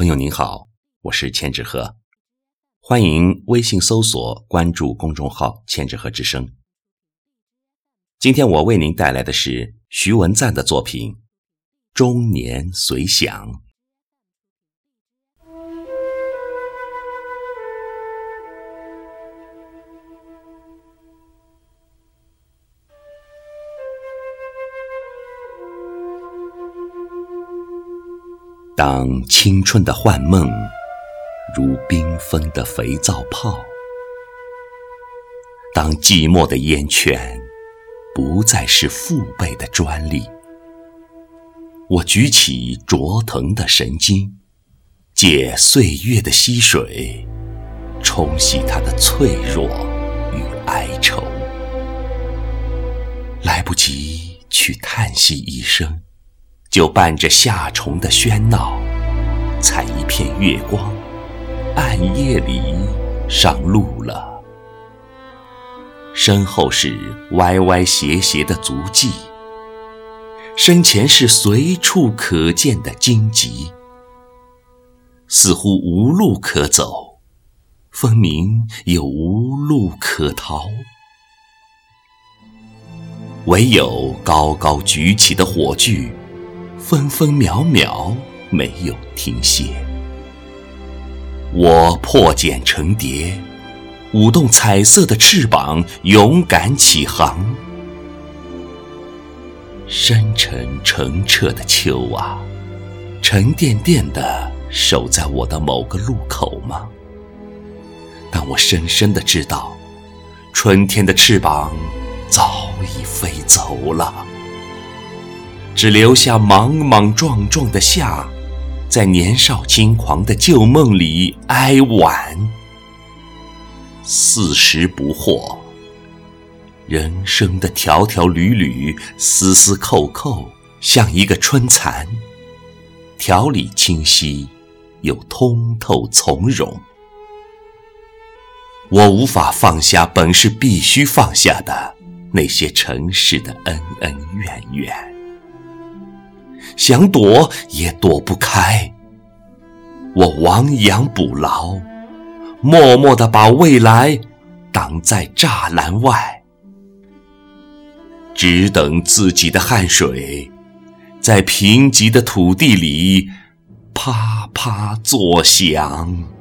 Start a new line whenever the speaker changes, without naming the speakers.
朋友您好，我是千纸鹤，欢迎微信搜索关注公众号“千纸鹤之声”。今天我为您带来的是徐文赞的作品《中年随想》。当青春的幻梦如缤纷的肥皂泡，当寂寞的烟圈不再是父辈的专利，我举起灼疼的神经，借岁月的溪水冲洗它的脆弱与哀愁，来不及去叹息一声。就伴着夏虫的喧闹，采一片月光，暗夜里上路了。身后是歪歪斜斜的足迹，身前是随处可见的荆棘，似乎无路可走，分明又无路可逃，唯有高高举起的火炬。分分秒秒没有停歇，我破茧成蝶，舞动彩色的翅膀，勇敢起航。深沉澄澈的秋啊，沉甸甸的守在我的某个路口吗？但我深深的知道，春天的翅膀早已飞走了。只留下莽莽撞撞的夏，在年少轻狂的旧梦里哀婉。四十不惑，人生的条条缕缕、丝丝扣扣，像一个春蚕，条理清晰，又通透从容。我无法放下本是必须放下的那些尘世的恩恩怨怨。想躲也躲不开，我亡羊补牢，默默地把未来挡在栅栏外，只等自己的汗水在贫瘠的土地里啪啪作响。